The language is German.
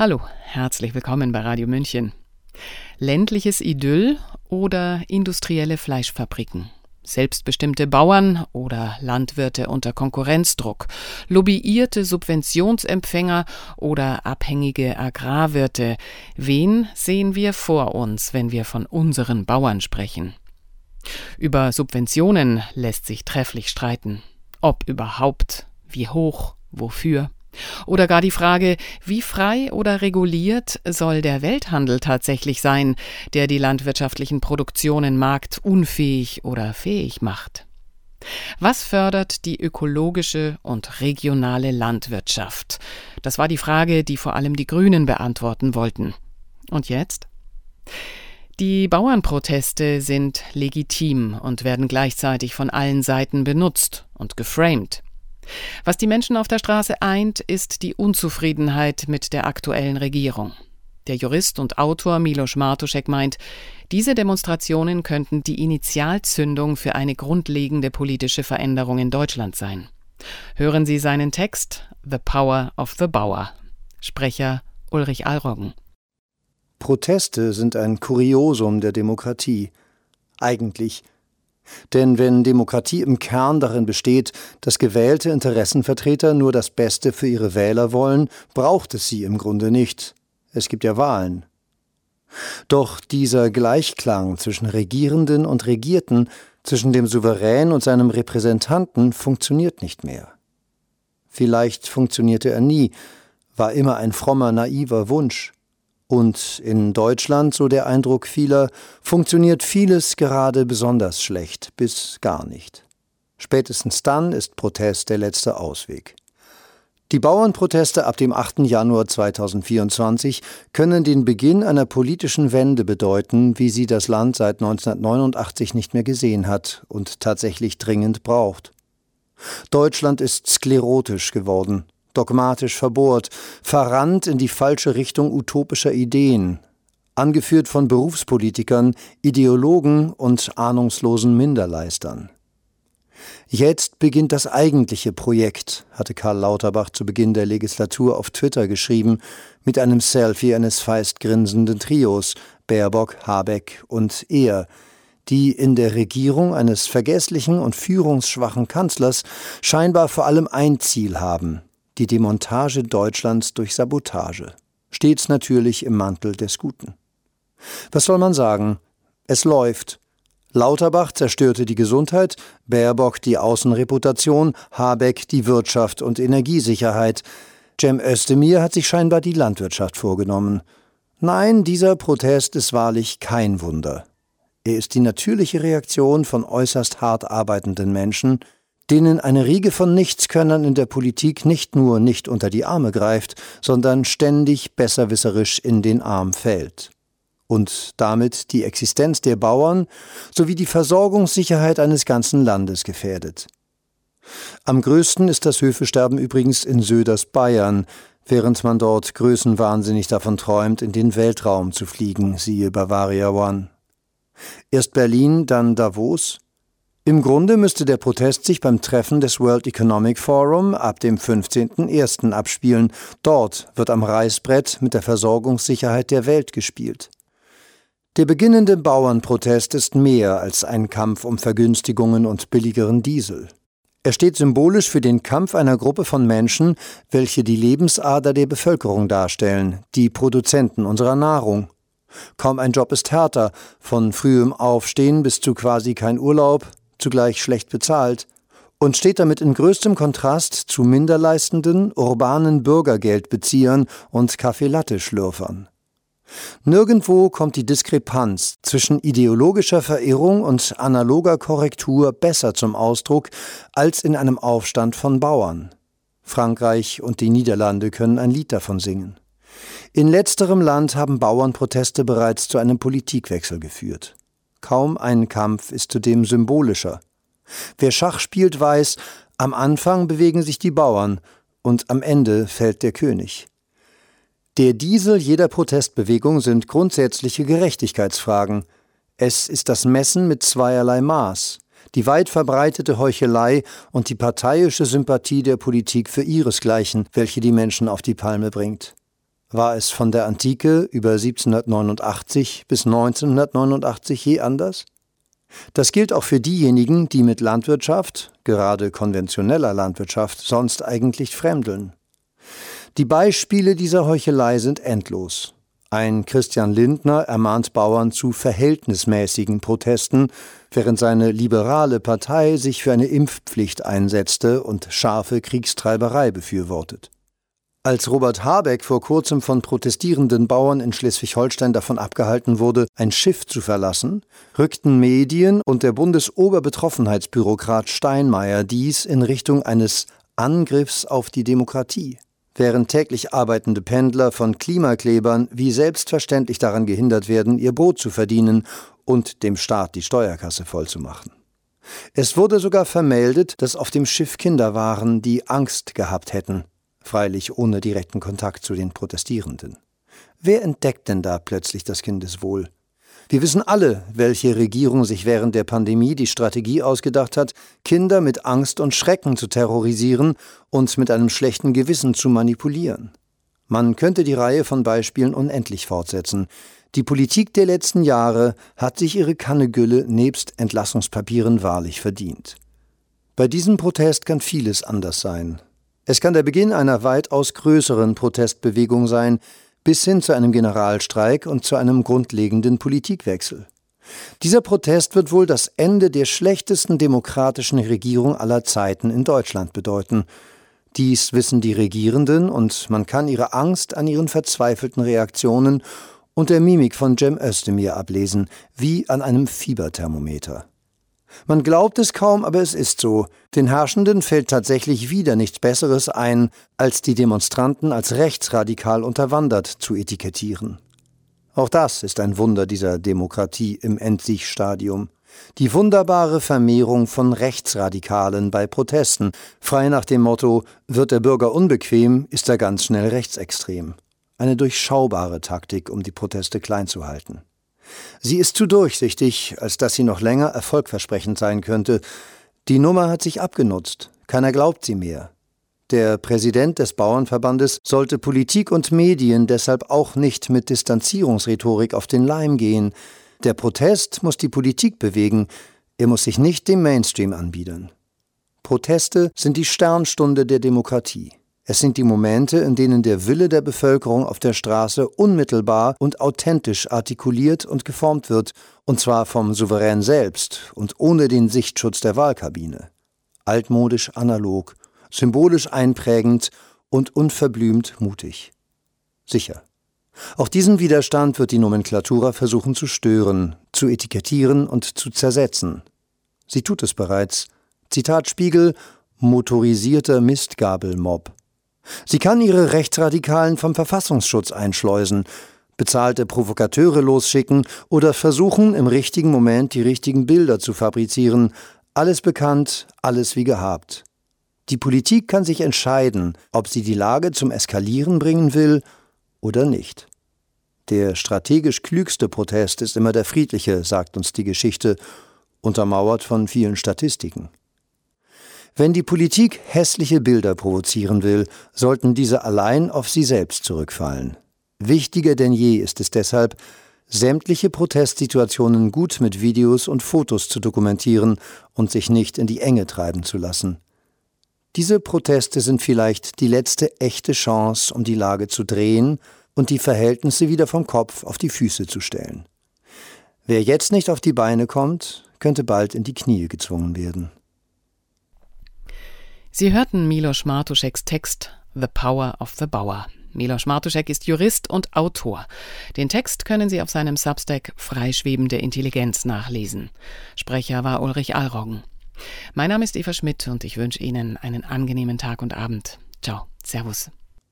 Hallo, herzlich willkommen bei Radio München. Ländliches Idyll oder industrielle Fleischfabriken? Selbstbestimmte Bauern oder Landwirte unter Konkurrenzdruck, lobbyierte Subventionsempfänger oder abhängige Agrarwirte. Wen sehen wir vor uns, wenn wir von unseren Bauern sprechen? Über Subventionen lässt sich trefflich streiten. Ob überhaupt, wie hoch, wofür. Oder gar die Frage, wie frei oder reguliert soll der Welthandel tatsächlich sein, der die landwirtschaftlichen Produktionen marktunfähig oder fähig macht? Was fördert die ökologische und regionale Landwirtschaft? Das war die Frage, die vor allem die Grünen beantworten wollten. Und jetzt? Die Bauernproteste sind legitim und werden gleichzeitig von allen Seiten benutzt und geframed. Was die Menschen auf der Straße eint, ist die Unzufriedenheit mit der aktuellen Regierung. Der Jurist und Autor Milos Martuszek meint, diese Demonstrationen könnten die Initialzündung für eine grundlegende politische Veränderung in Deutschland sein. Hören Sie seinen Text The Power of the Bauer. Sprecher Ulrich Alroggen. Proteste sind ein Kuriosum der Demokratie. Eigentlich denn wenn Demokratie im Kern darin besteht, dass gewählte Interessenvertreter nur das Beste für ihre Wähler wollen, braucht es sie im Grunde nicht. Es gibt ja Wahlen. Doch dieser Gleichklang zwischen Regierenden und Regierten, zwischen dem Souverän und seinem Repräsentanten funktioniert nicht mehr. Vielleicht funktionierte er nie, war immer ein frommer, naiver Wunsch. Und in Deutschland, so der Eindruck vieler, funktioniert vieles gerade besonders schlecht bis gar nicht. Spätestens dann ist Protest der letzte Ausweg. Die Bauernproteste ab dem 8. Januar 2024 können den Beginn einer politischen Wende bedeuten, wie sie das Land seit 1989 nicht mehr gesehen hat und tatsächlich dringend braucht. Deutschland ist sklerotisch geworden, dogmatisch verbohrt, verrannt in die falsche Richtung utopischer Ideen, angeführt von Berufspolitikern, Ideologen und ahnungslosen Minderleistern. Jetzt beginnt das eigentliche Projekt, hatte Karl Lauterbach zu Beginn der Legislatur auf Twitter geschrieben, mit einem Selfie eines feist grinsenden Trios, Baerbock, Habeck und er, die in der Regierung eines vergesslichen und führungsschwachen Kanzlers scheinbar vor allem ein Ziel haben, die Demontage Deutschlands durch Sabotage, stets natürlich im Mantel des Guten. Was soll man sagen? Es läuft. Lauterbach zerstörte die Gesundheit, Baerbock die Außenreputation, Habeck die Wirtschaft und Energiesicherheit. Cem Özdemir hat sich scheinbar die Landwirtschaft vorgenommen. Nein, dieser Protest ist wahrlich kein Wunder. Er ist die natürliche Reaktion von äußerst hart arbeitenden Menschen, denen eine Riege von Nichtskönnern in der Politik nicht nur nicht unter die Arme greift, sondern ständig besserwisserisch in den Arm fällt. Und damit die Existenz der Bauern sowie die Versorgungssicherheit eines ganzen Landes gefährdet. Am größten ist das Höfesterben übrigens in Söders Bayern, während man dort größenwahnsinnig davon träumt, in den Weltraum zu fliegen, siehe Bavaria One. Erst Berlin, dann Davos, im Grunde müsste der Protest sich beim Treffen des World Economic Forum ab dem 15.01. abspielen. Dort wird am Reißbrett mit der Versorgungssicherheit der Welt gespielt. Der beginnende Bauernprotest ist mehr als ein Kampf um Vergünstigungen und billigeren Diesel. Er steht symbolisch für den Kampf einer Gruppe von Menschen, welche die Lebensader der Bevölkerung darstellen, die Produzenten unserer Nahrung. Kaum ein Job ist härter, von frühem Aufstehen bis zu quasi kein Urlaub, zugleich schlecht bezahlt, und steht damit in größtem Kontrast zu minderleistenden, urbanen Bürgergeldbeziehern und Kaffeelatte-Schlürfern. Nirgendwo kommt die Diskrepanz zwischen ideologischer Verirrung und analoger Korrektur besser zum Ausdruck als in einem Aufstand von Bauern. Frankreich und die Niederlande können ein Lied davon singen. In letzterem Land haben Bauernproteste bereits zu einem Politikwechsel geführt. Kaum ein Kampf ist zudem symbolischer. Wer Schach spielt, weiß, am Anfang bewegen sich die Bauern und am Ende fällt der König. Der Diesel jeder Protestbewegung sind grundsätzliche Gerechtigkeitsfragen. Es ist das Messen mit zweierlei Maß, die weit verbreitete Heuchelei und die parteiische Sympathie der Politik für ihresgleichen, welche die Menschen auf die Palme bringt. War es von der Antike über 1789 bis 1989 je anders? Das gilt auch für diejenigen, die mit Landwirtschaft, gerade konventioneller Landwirtschaft, sonst eigentlich fremdeln. Die Beispiele dieser Heuchelei sind endlos. Ein Christian Lindner ermahnt Bauern zu verhältnismäßigen Protesten, während seine liberale Partei sich für eine Impfpflicht einsetzte und scharfe Kriegstreiberei befürwortet. Als Robert Habeck vor kurzem von protestierenden Bauern in Schleswig-Holstein davon abgehalten wurde, ein Schiff zu verlassen, rückten Medien und der Bundesoberbetroffenheitsbürokrat Steinmeier dies in Richtung eines Angriffs auf die Demokratie, während täglich arbeitende Pendler von Klimaklebern wie selbstverständlich daran gehindert werden, ihr Brot zu verdienen und dem Staat die Steuerkasse vollzumachen. Es wurde sogar vermeldet, dass auf dem Schiff Kinder waren, die Angst gehabt hätten, freilich ohne direkten Kontakt zu den Protestierenden. Wer entdeckt denn da plötzlich das Kindeswohl? Wir wissen alle, welche Regierung sich während der Pandemie die Strategie ausgedacht hat, Kinder mit Angst und Schrecken zu terrorisieren und mit einem schlechten Gewissen zu manipulieren. Man könnte die Reihe von Beispielen unendlich fortsetzen. Die Politik der letzten Jahre hat sich ihre Kannegülle nebst Entlassungspapieren wahrlich verdient. Bei diesem Protest kann vieles anders sein. Es kann der Beginn einer weitaus größeren Protestbewegung sein, bis hin zu einem Generalstreik und zu einem grundlegenden Politikwechsel. Dieser Protest wird wohl das Ende der schlechtesten demokratischen Regierung aller Zeiten in Deutschland bedeuten. Dies wissen die Regierenden und man kann ihre Angst an ihren verzweifelten Reaktionen und der Mimik von Cem Özdemir ablesen, wie an einem Fieberthermometer. Man glaubt es kaum, aber es ist so. Den Herrschenden fällt tatsächlich wieder nichts Besseres ein, als die Demonstranten als rechtsradikal unterwandert zu etikettieren. Auch das ist ein Wunder dieser Demokratie im Endsichstadium. Die wunderbare Vermehrung von Rechtsradikalen bei Protesten, frei nach dem Motto, wird der Bürger unbequem, ist er ganz schnell rechtsextrem. Eine durchschaubare Taktik, um die Proteste klein zu halten. Sie ist zu durchsichtig, als dass sie noch länger erfolgversprechend sein könnte. Die Nummer hat sich abgenutzt. Keiner glaubt sie mehr. Der Präsident des Bauernverbandes sollte Politik und Medien deshalb auch nicht mit Distanzierungsrhetorik auf den Leim gehen. Der Protest muss die Politik bewegen, er muss sich nicht dem Mainstream anbiedern. Proteste sind die Sternstunde der Demokratie. Es sind die Momente, in denen der Wille der Bevölkerung auf der Straße unmittelbar und authentisch artikuliert und geformt wird, und zwar vom Souverän selbst und ohne den Sichtschutz der Wahlkabine. Altmodisch analog, symbolisch einprägend und unverblümt mutig. Sicher. Auch diesen Widerstand wird die Nomenklatura versuchen zu stören, zu etikettieren und zu zersetzen. Sie tut es bereits. Zitat Spiegel motorisierter Mistgabelmob. Sie kann ihre Rechtsradikalen vom Verfassungsschutz einschleusen, bezahlte Provokateure losschicken oder versuchen, im richtigen Moment die richtigen Bilder zu fabrizieren. Alles bekannt, alles wie gehabt. Die Politik kann sich entscheiden, ob sie die Lage zum Eskalieren bringen will oder nicht. Der strategisch klügste Protest ist immer der friedliche, sagt uns die Geschichte, untermauert von vielen Statistiken. Wenn die Politik hässliche Bilder provozieren will, sollten diese allein auf sie selbst zurückfallen. Wichtiger denn je ist es deshalb, sämtliche Protestsituationen gut mit Videos und Fotos zu dokumentieren und sich nicht in die Enge treiben zu lassen. Diese Proteste sind vielleicht die letzte echte Chance, um die Lage zu drehen und die Verhältnisse wieder vom Kopf auf die Füße zu stellen. Wer jetzt nicht auf die Beine kommt, könnte bald in die Knie gezwungen werden. Sie hörten Milos Martuszeks Text The Power of the Bauer. Milos Martuszek ist Jurist und Autor. Den Text können Sie auf seinem Substack Freischwebende Intelligenz nachlesen. Sprecher war Ulrich Allroggen. Mein Name ist Eva Schmidt und ich wünsche Ihnen einen angenehmen Tag und Abend. Ciao. Servus.